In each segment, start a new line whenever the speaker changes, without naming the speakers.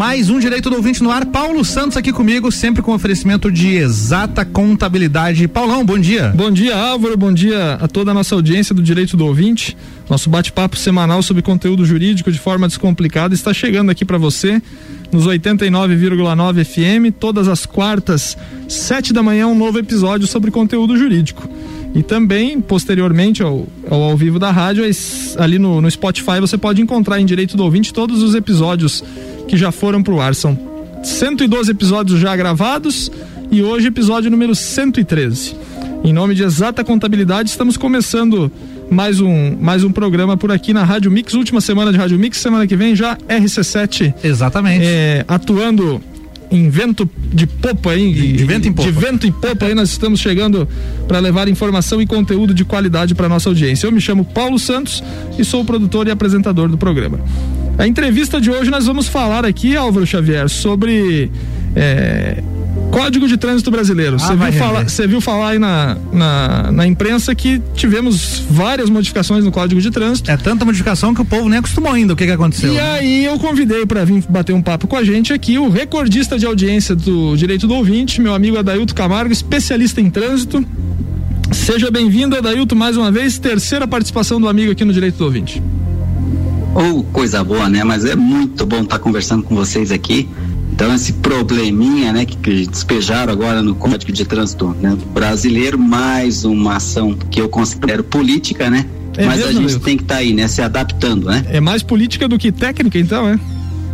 Mais um Direito do Ouvinte no ar. Paulo Santos aqui comigo, sempre com oferecimento de exata contabilidade. Paulão, bom dia.
Bom dia, Álvaro. Bom dia a toda a nossa audiência do Direito do Ouvinte. Nosso bate-papo semanal sobre conteúdo jurídico de forma descomplicada está chegando aqui para você nos 89,9 FM, todas as quartas, sete da manhã, um novo episódio sobre conteúdo jurídico. E também, posteriormente ao, ao, ao vivo da rádio, ali no, no Spotify você pode encontrar em Direito do Ouvinte todos os episódios que já foram pro ar. São 112 episódios já gravados e hoje episódio número 113. Em nome de Exata Contabilidade, estamos começando mais um, mais um programa por aqui na Rádio Mix, última semana de Rádio Mix, semana que vem já RC7.
Exatamente.
É, atuando em vento de popa aí,
de, de vento em popa.
De vento em popa aí, nós estamos chegando para levar informação e conteúdo de qualidade para nossa audiência. Eu me chamo Paulo Santos e sou o produtor e apresentador do programa. A entrevista de hoje nós vamos falar aqui, Álvaro Xavier, sobre é, Código de Trânsito Brasileiro. Você ah, viu, falar, viu falar aí na, na, na, imprensa que tivemos várias modificações no Código de Trânsito.
É tanta modificação que o povo nem acostumou ainda. O que, que aconteceu?
E
né?
aí eu convidei para vir bater um papo com a gente aqui o recordista de audiência do Direito do Ouvinte, meu amigo Adailto Camargo, especialista em trânsito. Seja bem-vindo, Adailto, mais uma vez. Terceira participação do amigo aqui no Direito do Ouvinte.
Ou oh, coisa boa, né? Mas é muito bom estar conversando com vocês aqui. Então esse probleminha, né, que, que despejaram agora no Código de Trânsito né, brasileiro, mais uma ação que eu considero política, né? É Mas mesmo, a gente tem que estar tá aí, né, se adaptando, né?
É mais política do que técnica, então, é?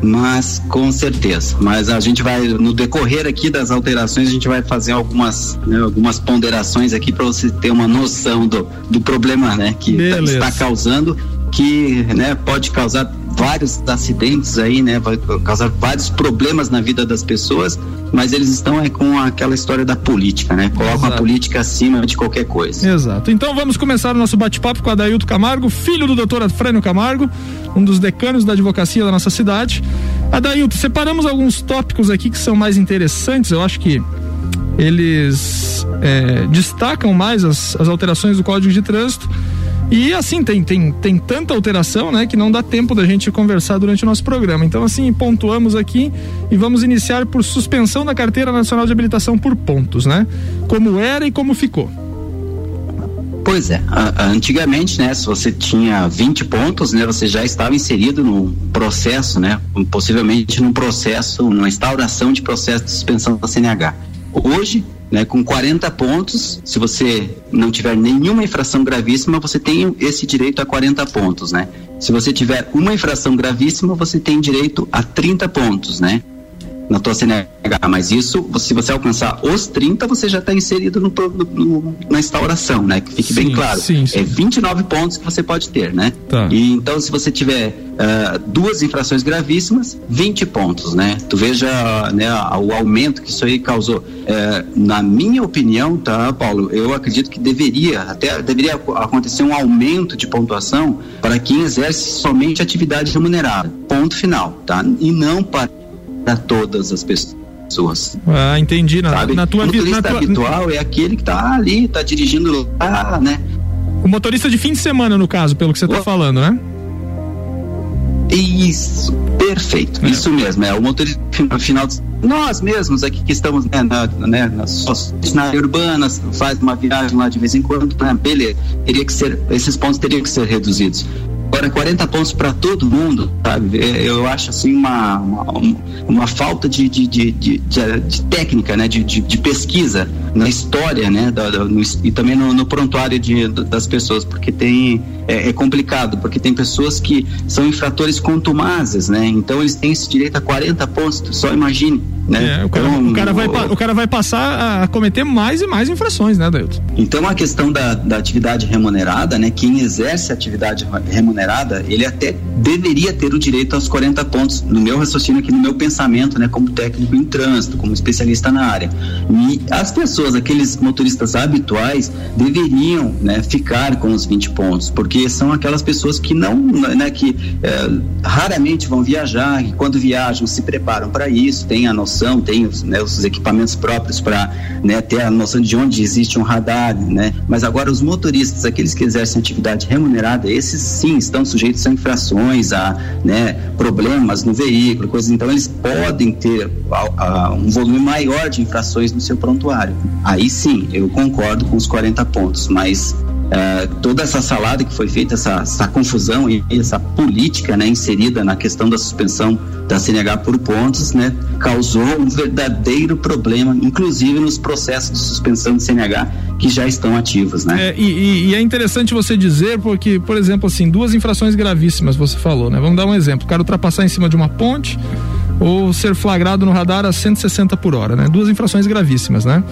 Mas com certeza. Mas a gente vai no decorrer aqui das alterações a gente vai fazer algumas né, algumas ponderações aqui para você ter uma noção do, do problema, né, que tá, está causando que né, pode causar vários acidentes aí, né? Vai causar vários problemas na vida das pessoas, mas eles estão é, com aquela história da política, né? Colocam Exato. a política acima de qualquer coisa.
Exato. Então vamos começar o nosso bate-papo com Adailto Camargo, filho do doutor Afrânio Camargo, um dos decanos da advocacia da nossa cidade. Adailto, separamos alguns tópicos aqui que são mais interessantes, eu acho que eles é, destacam mais as, as alterações do Código de Trânsito e assim, tem, tem, tem tanta alteração, né, que não dá tempo da gente conversar durante o nosso programa. Então, assim, pontuamos aqui e vamos iniciar por suspensão da Carteira Nacional de Habilitação por pontos, né? Como era e como ficou.
Pois é, antigamente, né, se você tinha 20 pontos, né, você já estava inserido no processo, né, possivelmente num processo, numa instauração de processo de suspensão da CNH. Hoje, né, com 40 pontos, se você não tiver nenhuma infração gravíssima, você tem esse direito a 40 pontos, né? Se você tiver uma infração gravíssima, você tem direito a 30 pontos, né? Na tua CNH, mas isso, se você alcançar os 30, você já está inserido no, no, na instauração, né? Que fique sim, bem claro. Sim, sim. É 29 pontos que você pode ter, né? Tá. E então, se você tiver uh, duas infrações gravíssimas, 20 pontos, né? Tu veja né, o aumento que isso aí causou. Uh, na minha opinião, tá, Paulo, eu acredito que deveria, até deveria acontecer um aumento de pontuação para quem exerce somente atividade remunerada. Ponto final, tá? E não para para todas as pessoas.
Ah, entendi. Na,
sabe?
na tua
vida. O motorista tua... habitual é aquele que está ali, está dirigindo lá, né?
O motorista de fim de semana, no caso, pelo que você está falando, né?
Isso, perfeito, é. isso mesmo, é o motorista final nós mesmos aqui que estamos né, na, né, nas, na área urbana, faz uma viagem lá de vez em quando, né, beleza, teria que ser, esses pontos teriam que ser reduzidos. Agora, 40 pontos para todo mundo, sabe? É, eu acho assim uma, uma, uma falta de, de, de, de, de técnica, né? De, de, pesquisa na história, né? Da, da, no, e também no, no prontuário de, das pessoas, porque tem. É, é, complicado, porque tem pessoas que são infratores contumazes, né? Então eles têm esse direito a 40 pontos, só imagine. Né?
É, o, cara, então, o, cara vai, o, o cara vai passar a cometer mais e mais infrações, né, Dailton?
Então a questão da, da atividade remunerada, né? Quem exerce atividade remunerada, ele até deveria ter o direito aos 40 pontos, no meu raciocínio aqui, no meu pensamento, né? Como técnico em trânsito, como especialista na área. E as pessoas pessoas, aqueles motoristas habituais, deveriam né, ficar com os 20 pontos, porque são aquelas pessoas que não, né, que é, raramente vão viajar, e quando viajam se preparam para isso, têm a noção, têm os, né, os equipamentos próprios para né, ter a noção de onde existe um radar, né? Mas agora os motoristas, aqueles que exercem atividade remunerada, esses sim estão sujeitos a infrações, a né, problemas no veículo, coisas. Então eles podem ter a, a, um volume maior de infrações no seu prontuário. Aí sim, eu concordo com os 40 pontos, mas é, toda essa salada que foi feita, essa, essa, confusão e essa política né, inserida na questão da suspensão da CNH por pontos, né, causou um verdadeiro problema, inclusive nos processos de suspensão de CNH que já estão ativos, né?
É, e, e, é interessante você dizer, porque, por exemplo, assim, duas infrações gravíssimas você falou, né? Vamos dar um exemplo: o cara ultrapassar em cima de uma ponte ou ser flagrado no radar a 160 por hora, né? Duas infrações gravíssimas, né?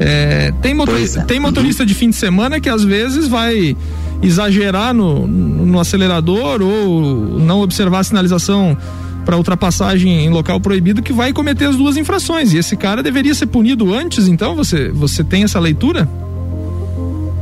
É, tem, motorista, é. tem motorista uhum. de fim de semana que às vezes vai exagerar no, no acelerador ou não observar a sinalização para ultrapassagem em local proibido que vai cometer as duas infrações. E esse cara deveria ser punido antes, então? Você, você tem essa leitura?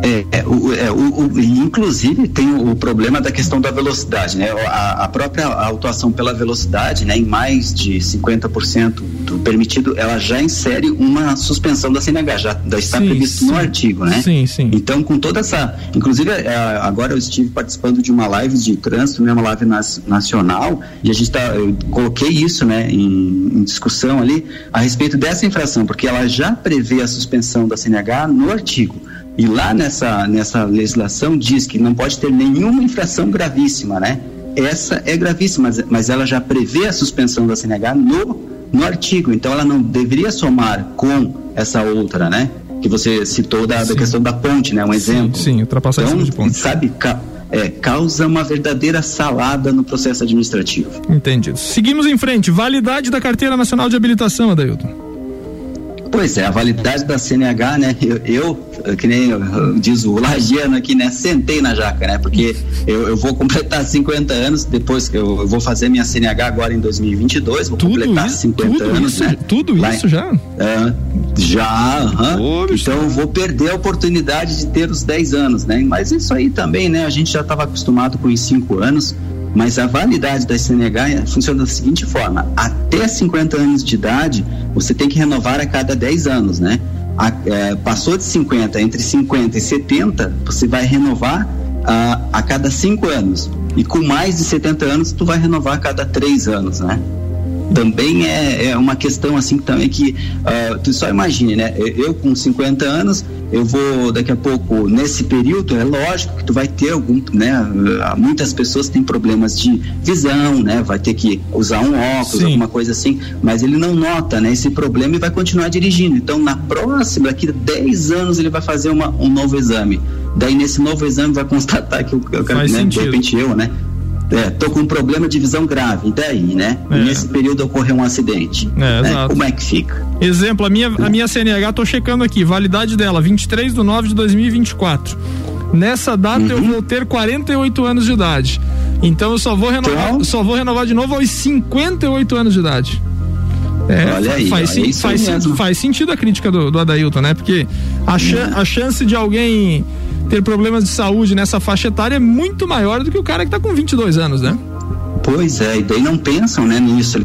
É, é, o, é, o, o, inclusive tem o problema da questão da velocidade, né? A, a própria autuação pela velocidade, né, em mais de 50% do permitido, ela já insere uma suspensão da CNH, já, já está sim, previsto sim. no artigo, né?
Sim, sim.
Então, com toda essa, inclusive é, agora eu estive participando de uma live de trânsito, né, uma live nas, nacional, e a gente tá, eu coloquei isso, né, em, em discussão ali a respeito dessa infração, porque ela já prevê a suspensão da CNH no artigo. E lá nessa, nessa legislação diz que não pode ter nenhuma infração gravíssima, né? Essa é gravíssima, mas, mas ela já prevê a suspensão da CNH no, no artigo, então ela não deveria somar com essa outra, né? Que você citou da, da questão da ponte, né? Um exemplo.
Sim, sim ultrapassagem então, de ponte.
Sabe, é, causa uma verdadeira salada no processo administrativo.
Entendido. Seguimos em frente. Validade da Carteira Nacional de Habilitação, Adailton.
Pois é, a validade da CNH, né? Eu, eu que nem diz o Lagiano aqui, né? Sentei na jaca, né? Porque eu, eu vou completar 50 anos, depois que eu, eu, vou fazer minha CNH agora em 2022, vou tudo completar isso, 50
tudo
anos,
isso,
né?
Tudo Lá, isso já?
É, já, uhum. então eu vou perder a oportunidade de ter os 10 anos, né? Mas isso aí também, né? A gente já estava acostumado com os 5 anos. Mas a validade da CNH funciona da seguinte forma: até 50 anos de idade, você tem que renovar a cada 10 anos, né? A, é, passou de 50, entre 50 e 70, você vai renovar a, a cada 5 anos. E com mais de 70 anos, tu vai renovar a cada 3 anos, né? também é, é uma questão assim também que uh, tu só imagine, né? Eu, com 50 anos, eu vou daqui a pouco nesse período é lógico que tu vai ter algum, né? Uh, muitas pessoas têm problemas de visão, né? Vai ter que usar um óculos, Sim. alguma coisa assim, mas ele não nota, né? Esse problema e vai continuar dirigindo. Então na próxima, daqui a 10 anos ele vai fazer uma, um novo exame. Daí nesse novo exame vai constatar que o, cara, né? de repente eu, né? É, tô com um problema de visão grave, e daí, né? É. Nesse período ocorreu um acidente. É, né? Como é que fica?
Exemplo, a minha, a minha CNH, tô checando aqui, validade dela, 23 de 9 de 2024. Nessa data uhum. eu vou ter 48 anos de idade. Então eu só vou renovar, então, só vou renovar de novo aos 58 anos de idade. É, olha aí, faz, olha faz, faz, sentido a crítica do, do Adailton, né? Porque a, uhum. a chance de alguém ter problemas de saúde nessa faixa etária é muito maior do que o cara que está com 22 anos, né?
Pois é, e daí não pensam, né, nisso.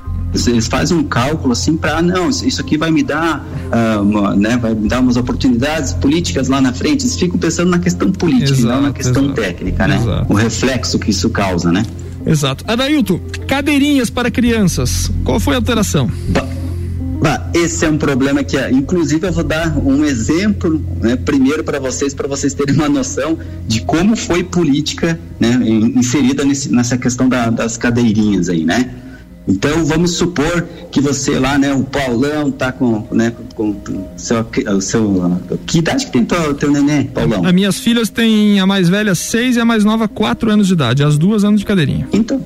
Eles fazem um cálculo assim para não, isso aqui vai me dar, uh, uma, né, vai me dar umas oportunidades políticas lá na frente. Eles ficam pensando na questão política, exato, não na questão exato, técnica, né? Exato. O reflexo que isso causa, né?
Exato. Adailton, cadeirinhas para crianças. Qual foi a alteração?
Ba Bah, esse é um problema que, inclusive, eu vou dar um exemplo, né, primeiro para vocês, para vocês terem uma noção de como foi política né, inserida nesse, nessa questão da, das cadeirinhas aí, né? Então, vamos supor que você lá, né, o Paulão tá com, né, com, com seu, seu, que idade que tem teu, teu neném, Paulão?
As minhas filhas têm a mais velha seis e a mais nova quatro anos de idade, as duas anos de cadeirinha.
Então,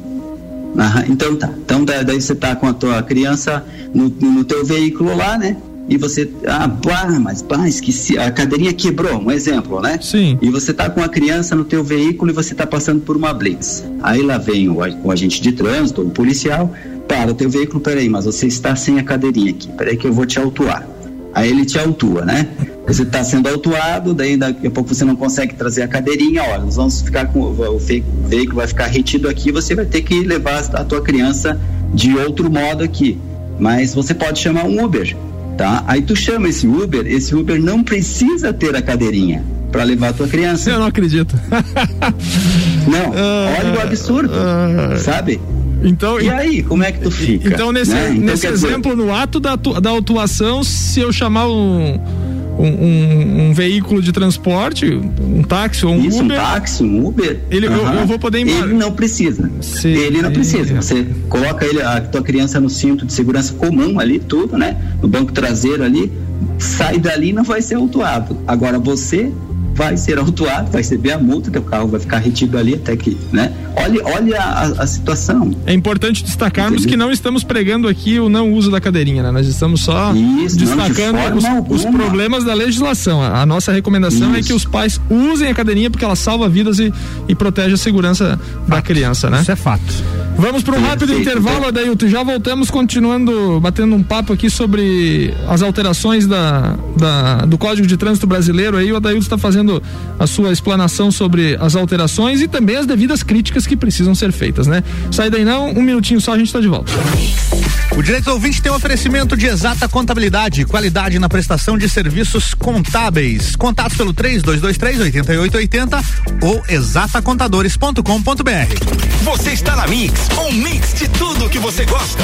então tá. Então daí você tá com a tua criança no, no teu veículo lá, né? E você, ah, pá, mas pá, esqueci, a cadeirinha quebrou, um exemplo, né?
Sim.
E você tá com a criança no teu veículo e você tá passando por uma blitz. Aí lá vem o, o agente de trânsito, o policial, para o teu veículo, peraí, mas você está sem a cadeirinha aqui, peraí que eu vou te autuar. Aí ele te autua, né? Você está sendo autuado, daí daqui a pouco você não consegue trazer a cadeirinha, olha, nós vamos ficar com o veículo vai ficar retido aqui, você vai ter que levar a tua criança de outro modo aqui. Mas você pode chamar um Uber, tá? Aí tu chama esse Uber, esse Uber não precisa ter a cadeirinha para levar a tua criança.
Eu não acredito.
não, olha o absurdo, uh, sabe? Então, e aí, como é que tu fica?
Então, nesse, né? então, nesse exemplo, dizer... no ato da, da autuação, se eu chamar um, um, um, um, veículo de transporte, um táxi ou um
Isso,
Uber.
um táxi, um Uber.
Ele, eu, eu, vou poder
embora. Ele não precisa. Sim. Ele não precisa. Você coloca ele, a tua criança no cinto de segurança comum ali, tudo, né? No banco traseiro ali, sai dali e não vai ser autuado. Agora você vai ser autuado, vai receber a multa, teu carro vai ficar retido ali até que, né? Olha, olha a, a situação.
É importante destacarmos Entendeu? que não estamos pregando aqui o não uso da cadeirinha, né? Nós estamos só Isso, destacando de os, os, problemas da legislação. A, a nossa recomendação Isso. é que os pais usem a cadeirinha porque ela salva vidas e, e protege a segurança fato. da criança, né?
Isso é fato.
Vamos para um rápido intervalo, Adailton. Já voltamos continuando batendo um papo aqui sobre as alterações da, da do Código de Trânsito Brasileiro. Aí o Adailton está fazendo a sua explanação sobre as alterações e também as devidas críticas que precisam ser feitas, né? Sai daí não, um minutinho só, a gente está de volta.
O Direito do Ouvinte tem um oferecimento de exata contabilidade, qualidade na prestação de serviços contábeis. Contatos pelo 3223 8880 ou exatacontadores.com.br.
Você está na Mix, um mix de tudo que você gosta.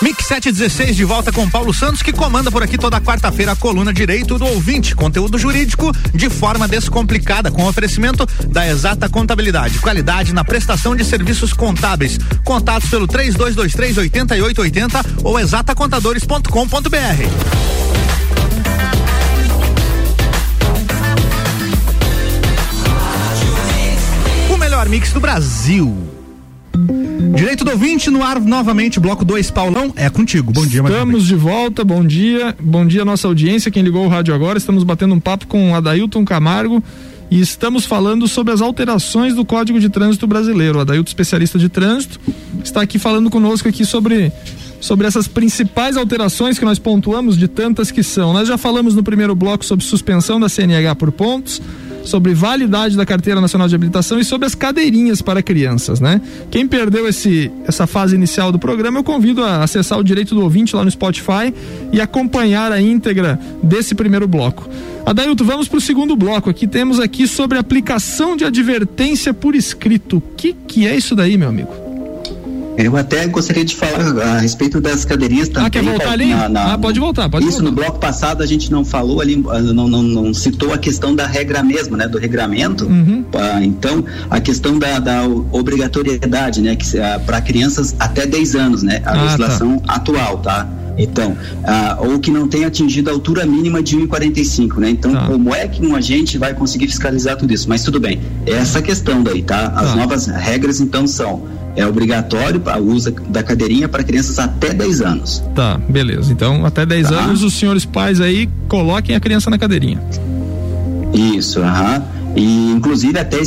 Mix 716 de volta com Paulo Santos, que comanda por aqui toda quarta-feira a coluna Direito do Ouvinte, conteúdo jurídico de forma descomplicada, com oferecimento da exata contabilidade, qualidade na prestação de serviços contábeis. Contatos pelo 3223 8880 ou exatacontadores.com.br. O melhor mix do Brasil. Direito do ouvinte no ar novamente, bloco 2, Paulão, é contigo. Bom dia,
Estamos de volta, bom dia. Bom dia, nossa audiência. Quem ligou o rádio agora, estamos batendo um papo com Adailton Camargo e estamos falando sobre as alterações do Código de Trânsito Brasileiro. O Adailton, especialista de trânsito, está aqui falando conosco aqui sobre sobre essas principais alterações que nós pontuamos de tantas que são. Nós já falamos no primeiro bloco sobre suspensão da CNH por pontos sobre validade da carteira nacional de habilitação e sobre as cadeirinhas para crianças, né? Quem perdeu esse, essa fase inicial do programa, eu convido a acessar o direito do ouvinte lá no Spotify e acompanhar a íntegra desse primeiro bloco. Adailto, vamos para o segundo bloco. Aqui temos aqui sobre aplicação de advertência por escrito. O que, que é isso daí, meu amigo?
Eu até gostaria de falar a respeito das cadeirinhas também.
Ah, quer voltar ali? Na, na, ah, pode voltar, pode
Isso,
voltar.
no bloco passado a gente não falou ali, ah, não, não, não citou a questão da regra mesmo, né? Do regramento. Uhum. Ah, então, a questão da, da obrigatoriedade, né? Ah, para crianças até 10 anos, né? A ah, tá. legislação tá. atual, tá? Então, ah, ou que não tenha atingido a altura mínima de 1,45, né? Então, tá. como é que um agente vai conseguir fiscalizar tudo isso? Mas tudo bem, é essa questão daí, tá? As tá. novas regras, então, são é obrigatório o uso da cadeirinha para crianças até 10 anos.
Tá, beleza. Então, até 10 tá. anos, os senhores pais aí coloquem a criança na cadeirinha.
Isso, aham. E inclusive até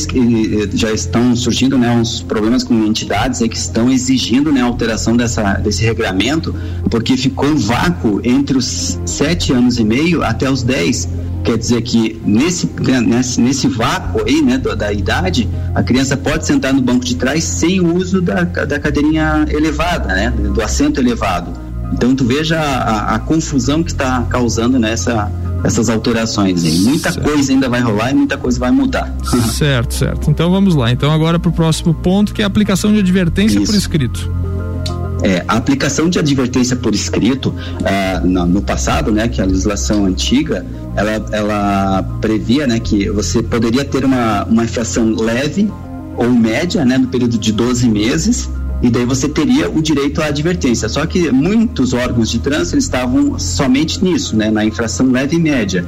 já estão surgindo né, uns problemas com entidades aí que estão exigindo né, a alteração dessa, desse regulamento, porque ficou um vácuo entre os sete anos e meio até os 10 Quer dizer que nesse, nesse, nesse vácuo aí, né, da, da, idade, a criança pode sentar no banco de trás sem o uso da, da cadeirinha elevada, né, do assento elevado. Então tu veja a, a, a confusão que está causando nessa essas alterações. Hein? Muita certo. coisa ainda vai rolar e muita coisa vai mudar.
Certo, certo. Então vamos lá. Então agora para o próximo ponto que é a aplicação de advertência Isso. por escrito.
É, a aplicação de advertência por escrito ah, no, no, passado, né, que a legislação antiga, ela, ela previa, né, que você poderia ter uma, uma infração leve ou média, né, no período de 12 meses, e daí você teria o direito à advertência. Só que muitos órgãos de trânsito estavam somente nisso, né, na infração leve e média.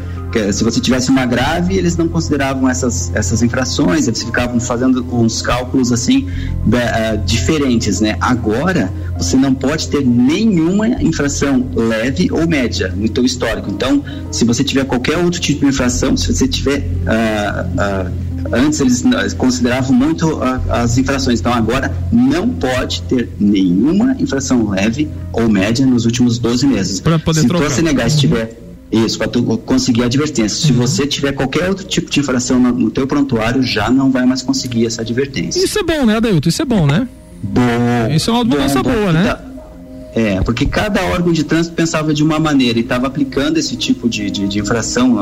Se você tivesse uma grave, eles não consideravam essas, essas infrações, eles ficavam fazendo uns cálculos assim uh, diferentes, né? Agora você não pode ter nenhuma infração leve ou média no teu histórico. Então, se você tiver qualquer outro tipo de infração, se você tiver uh, uh, Antes eles consideravam muito as infrações, então agora não pode ter nenhuma infração leve ou média nos últimos 12 meses.
Poder
Se
trocar.
você negar, se tiver isso, para tu conseguir a advertência. Se uhum. você tiver qualquer outro tipo de infração no, no teu prontuário, já não vai mais conseguir essa advertência.
Isso é bom, né, Adeilton? Isso é bom, né?
Bom.
Isso é uma mudança boa, né?
Tá é, porque cada órgão de trânsito pensava de uma maneira e estava aplicando esse tipo de, de, de infração,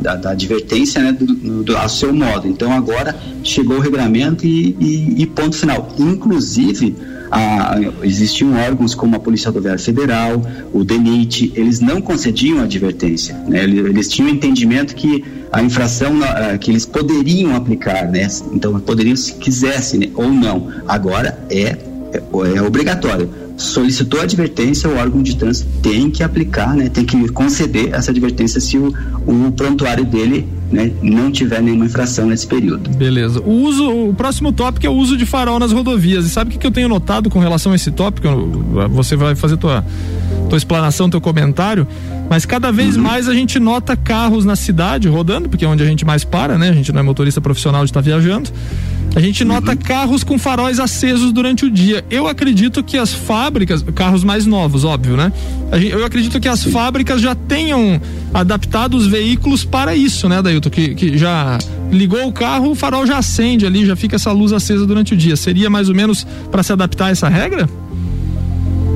da advertência, né, do, do, ao seu modo. Então agora chegou o regulamento e, e, e ponto final. Inclusive, a, existiam órgãos como a Polícia Rodoviária Federal, o DENIT, eles não concediam advertência. Né? Eles, tinham entendimento que a infração que eles poderiam aplicar, né? Então poderiam se quisessem né? ou não. Agora é, é, é obrigatório solicitou a advertência, o órgão de trânsito tem que aplicar, né, tem que conceder essa advertência se o, o prontuário dele né, não tiver nenhuma infração nesse período.
Beleza. O uso, o próximo tópico é o uso de farol nas rodovias. E sabe o que, que eu tenho notado com relação a esse tópico? Você vai fazer tua tua explanação, teu comentário, mas cada vez uhum. mais a gente nota carros na cidade rodando, porque é onde a gente mais para, né? A gente não é motorista profissional de estar tá viajando. A gente nota uhum. carros com faróis acesos durante o dia. Eu acredito que as fábricas, carros mais novos, óbvio, né? Eu acredito que as fábricas já tenham adaptado os veículos para isso, né, Dailton? Que, que já ligou o carro, o farol já acende ali, já fica essa luz acesa durante o dia. Seria mais ou menos para se adaptar a essa regra?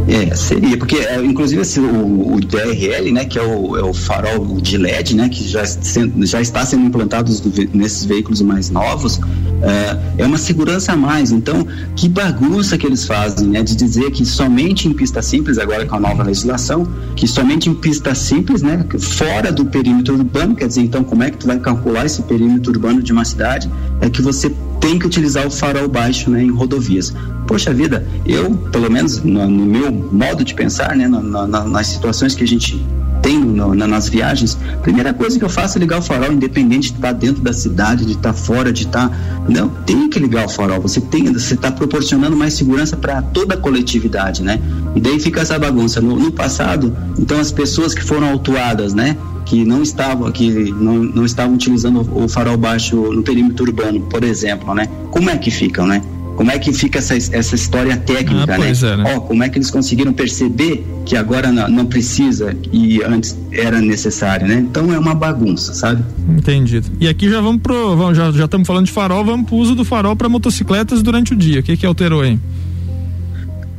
É, seria, porque é, inclusive esse, o, o, DRL, né, que é o, é o, farol de LED, né, que já, já está sendo implantado nesses veículos mais novos, é, é, uma segurança a mais. Então, que bagunça que eles fazem, né, de dizer que somente em pista simples, agora com a nova legislação, que somente em pista simples, né, fora do perímetro urbano, quer dizer, então como é que tu vai calcular esse perímetro urbano de uma cidade? É que você tem que utilizar o farol baixo né, em rodovias. Poxa vida, eu, pelo menos no, no meu modo de pensar, né, na, na, nas situações que a gente tem no, na, nas viagens, primeira coisa que eu faço é ligar o farol, independente de estar dentro da cidade, de estar fora, de estar. Não, tem que ligar o farol. Você tem, você está proporcionando mais segurança para toda a coletividade, né? E daí fica essa bagunça. No, no passado, então as pessoas que foram autuadas, né? que não estavam que não, não estavam utilizando o farol baixo no perímetro urbano, por exemplo, né? Como é que ficam, né? Como é que fica essa, essa história técnica,
ah,
né?
É, né?
Oh, como é que eles conseguiram perceber que agora não, não, precisa e antes era necessário, né? Então é uma bagunça, sabe?
Entendido. E aqui já vamos pro, vamos, já já estamos falando de farol, vamos pro uso do farol para motocicletas durante o dia. O que que alterou aí?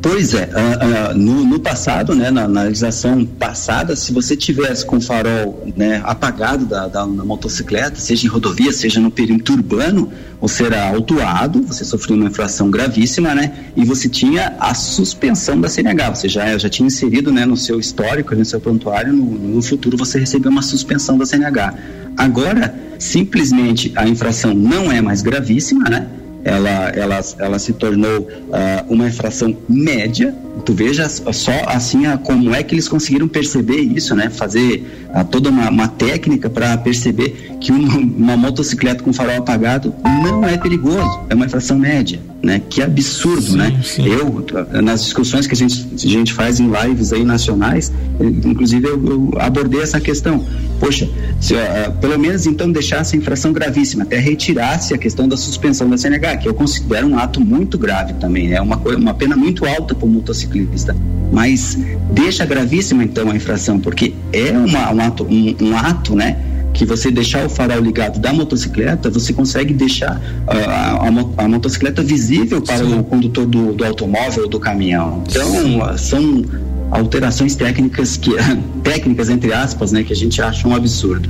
Pois é, uh, uh, no, no, passado, né, na, legislação passada, se você tivesse com o farol né, apagado da, da, motocicleta, seja em rodovia, seja no perímetro urbano, você era autuado, você sofreu uma infração gravíssima, né, e você tinha a suspensão da CNH, você já, já tinha inserido né, no seu histórico, no seu prontuário, no, no futuro você recebeu uma suspensão da CNH. Agora, simplesmente a infração não é mais gravíssima, né? Ela, ela, ela se tornou uh, uma infração média. Tu veja só assim a, como é que eles conseguiram perceber isso, né? Fazer uh, toda uma, uma técnica para perceber que uma, uma, motocicleta com farol apagado não é perigoso, é uma infração média, né? Que absurdo, sim, né? Sim. Eu nas discussões que a gente, a gente faz em lives aí nacionais, inclusive eu, eu abordei essa questão. Poxa, se, uh, pelo menos então deixasse a infração gravíssima, até retirasse a questão da suspensão da CNH que eu considero um ato muito grave também, é uma, uma pena muito alta para o motociclista. Mas deixa gravíssima então a infração, porque é uma, um, ato, um, um ato, né? Que você deixar o farol ligado da motocicleta, você consegue deixar uh, a, a, a, motocicleta visível para Sim. o condutor do, do automóvel ou do caminhão. Então, são alterações técnicas que técnicas entre aspas, né, que a gente acha um absurdo.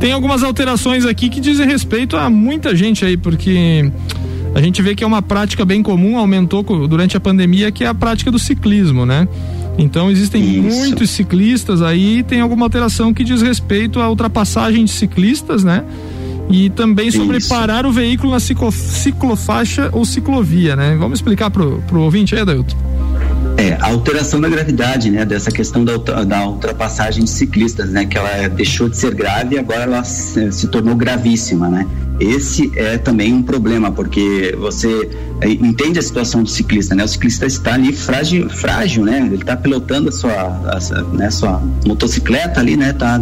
Tem algumas alterações aqui que dizem respeito a muita gente aí, porque a gente vê que é uma prática bem comum, aumentou durante a pandemia, que é a prática do ciclismo, né? Então existem Isso. muitos ciclistas aí, tem alguma alteração que diz respeito à ultrapassagem de ciclistas, né? e também sobre Isso. parar o veículo na ciclo, ciclofaixa ou ciclovia, né? Vamos explicar pro, pro ouvinte aí, Adailton?
É, a alteração da gravidade, né, dessa questão da, da ultrapassagem de ciclistas, né, que ela deixou de ser grave e agora ela se, se tornou gravíssima, né? Esse é também um problema, porque você é, entende a situação do ciclista, né? O ciclista está ali frágil, frágil né? Ele está pilotando a sua, a, né, sua motocicleta ali, né? Tá,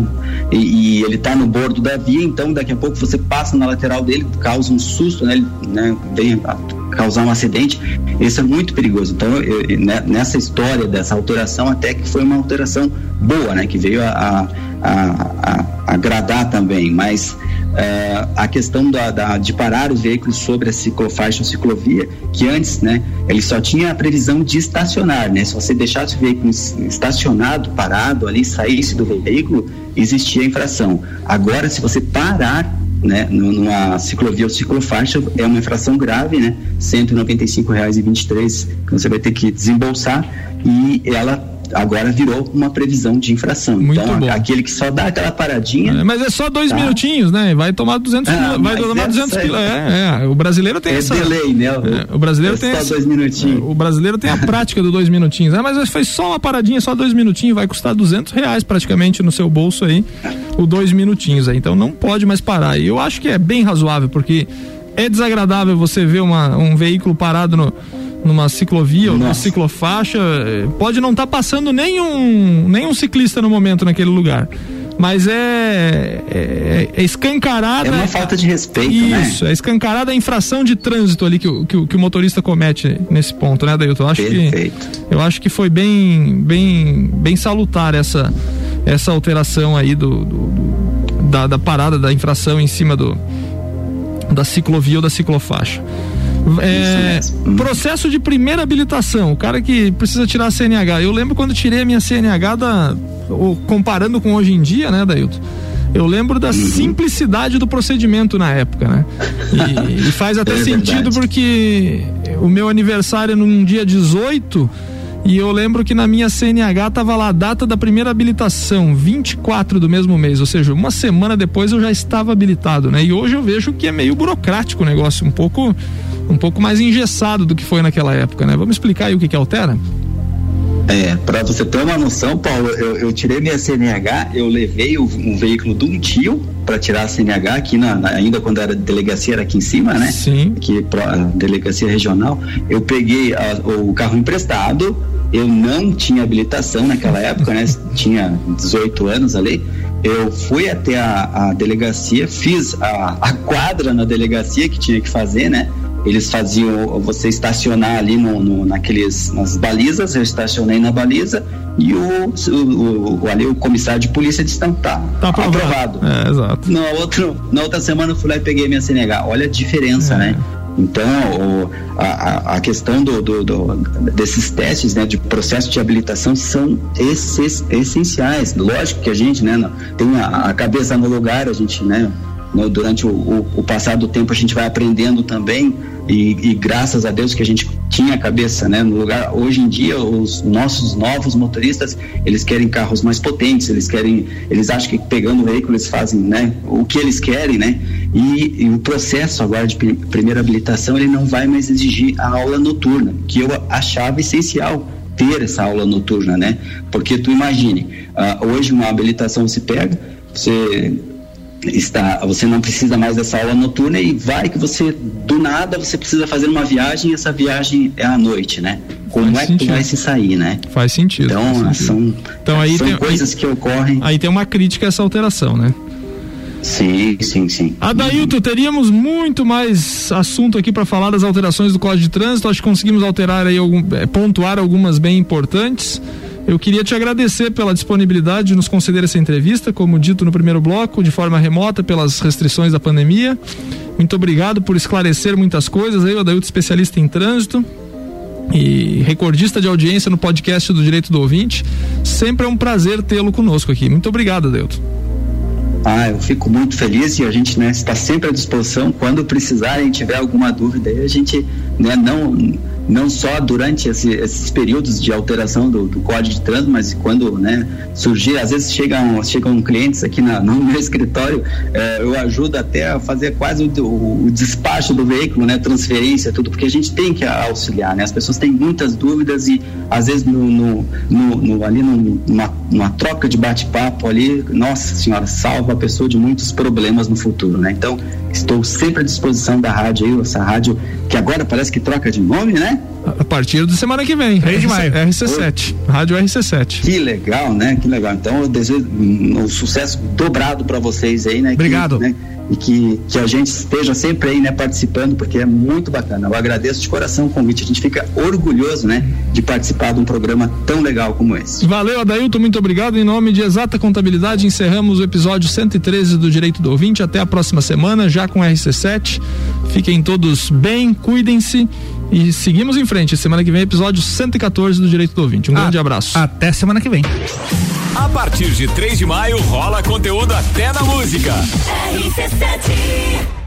e, e ele está no bordo da via, então daqui a pouco você passa na lateral dele, causa um susto, né? Ele, né? Vem causar um acidente, isso é muito perigoso. Então, eu, né, nessa história dessa alteração, até que foi uma alteração boa, né? Que veio a, a, a, a agradar também, mas uh, a questão da, da, de parar os veículos sobre a ciclofaixa ou ciclovia, que antes, né, ele só tinha a previsão de estacionar, né? Se você deixasse o veículo estacionado, parado ali, saísse do veículo, existia infração. Agora, se você parar né, numa ciclovia ou ciclofaixa é uma infração grave, né? R$ 195,23 que você vai ter que desembolsar e ela agora virou uma previsão de infração.
Muito então, bom.
aquele que só dá aquela paradinha.
É, mas é só dois tá. minutinhos, né? Vai tomar 200 ah, vai tomar 200 quilos. É, é, o brasileiro tem
é
essa.
delay, né? O,
é, o brasileiro é tem
só
essa,
dois minutinhos.
O brasileiro tem a prática do dois minutinhos. Ah, mas foi só uma paradinha, só dois minutinhos, vai custar 200 reais praticamente no seu bolso aí, o dois minutinhos aí. Então não pode mais parar. E eu acho que é bem razoável, porque é desagradável você ver uma, um veículo parado no numa ciclovia ou numa ciclofaixa, eh, pode não estar tá passando nenhum, nenhum ciclista no momento naquele lugar. Mas é, é, é escancarada. É
uma falta de respeito,
né? Isso,
né?
é escancarada a infração de trânsito ali que, que, que o motorista comete nesse ponto, né, Dailton? Eu acho Perfeito. que eu acho que foi bem, bem, bem salutar essa, essa alteração aí do, do, do da, da parada da infração em cima do da ciclovia ou da ciclofaixa. É, processo de primeira habilitação, o cara que precisa tirar a CNH. Eu lembro quando tirei a minha CNH da, comparando com hoje em dia, né, Dailton? Eu lembro da uhum. simplicidade do procedimento na época, né? E, e faz até é sentido porque o meu aniversário num dia 18 e eu lembro que na minha CNH tava lá a data da primeira habilitação, 24 do mesmo mês, ou seja, uma semana depois eu já estava habilitado, né? E hoje eu vejo que é meio burocrático o negócio, um pouco um pouco mais engessado do que foi naquela época, né? Vamos explicar aí o que que altera?
É, para você ter uma noção, Paulo, eu, eu tirei minha CNH, eu levei o, um veículo de um tio para tirar a CNH aqui na, na, ainda quando era delegacia era aqui em cima, né?
Sim.
Aqui pra, delegacia regional, eu peguei a, o carro emprestado, eu não tinha habilitação naquela época, né? tinha 18 anos ali. Eu fui até a, a delegacia, fiz a, a quadra na delegacia que tinha que fazer, né? eles faziam você estacionar ali no, no, naqueles nas balizas, eu estacionei na baliza e o, o, o ali o comissário de polícia disse tá, tá, tá aprovado.
É, exato.
Na, outro, na outra semana eu fui lá e peguei minha CNH. Olha a diferença, é. né? Então, o, a, a questão do, do, do, desses testes né, de processo de habilitação são esses, essenciais. Lógico que a gente né, tem a, a cabeça no lugar, a gente né, durante o, o, o passar do tempo a gente vai aprendendo também e, e, graças a Deus que a gente tinha a cabeça né, no lugar. Hoje em dia, os nossos novos motoristas, eles querem carros mais potentes, eles querem, eles acham que pegando o veículo eles fazem né, o que eles querem, né? E, e o processo agora de primeira habilitação, ele não vai mais exigir a aula noturna, que eu achava essencial ter essa aula noturna, né? Porque tu imagine, uh, hoje uma habilitação se pega, você está, você não precisa mais dessa aula noturna e vai que você do nada você precisa fazer uma viagem e essa viagem é à noite, né? Como faz é sentido. que vai se sair, né?
Faz sentido.
Então
faz
sentido. são, então, aí são tem, coisas aí, que ocorrem.
Aí tem uma crítica a essa alteração, né?
Sim, sim, sim.
Adailton, teríamos muito mais assunto aqui para falar das alterações do Código de Trânsito. Acho que conseguimos alterar aí algum, é, pontuar algumas bem importantes. Eu queria te agradecer pela disponibilidade de nos conceder essa entrevista, como dito no primeiro bloco, de forma remota pelas restrições da pandemia. Muito obrigado por esclarecer muitas coisas. Aí, o Adailton, especialista em trânsito e recordista de audiência no podcast do Direito do Ouvinte. Sempre é um prazer tê-lo conosco aqui. Muito obrigado, Adailton.
Ah, eu fico muito feliz e a gente né, está sempre à disposição. Quando precisarem, tiver alguma dúvida, a gente né, não não só durante esse, esses períodos de alteração do, do, código de trânsito, mas quando né, surgir, às vezes chegam, chegam clientes aqui na, no meu escritório, eh, eu ajudo até a fazer quase o, o, despacho do veículo, né, transferência, tudo, porque a gente tem que auxiliar, né? As pessoas têm muitas dúvidas e às vezes no, no, no, no ali numa, numa troca de bate-papo ali, nossa senhora, salva a pessoa de muitos problemas no futuro, né? Então, estou sempre à disposição da rádio aí, essa rádio que agora parece que troca de nome, né?
A partir de semana que vem. 3 de maio. RC7. Rádio RC7.
Que legal, né? Que legal. Então eu desejo um sucesso dobrado para vocês aí, né?
Obrigado.
Que, né? e que, que a gente esteja sempre aí, né, participando, porque é muito bacana. Eu agradeço de coração o convite, a gente fica orgulhoso, né, de participar de um programa tão legal como esse.
Valeu, Adailton, muito obrigado. Em nome de Exata Contabilidade, encerramos o episódio 113 do Direito do Ouvinte. Até a próxima semana, já com RC7. Fiquem todos bem, cuidem-se e seguimos em frente. Semana que vem, episódio 114 do Direito do Ouvinte. Um ah, grande abraço.
Até semana que vem.
A partir de 3 de maio rola conteúdo até na música. RC7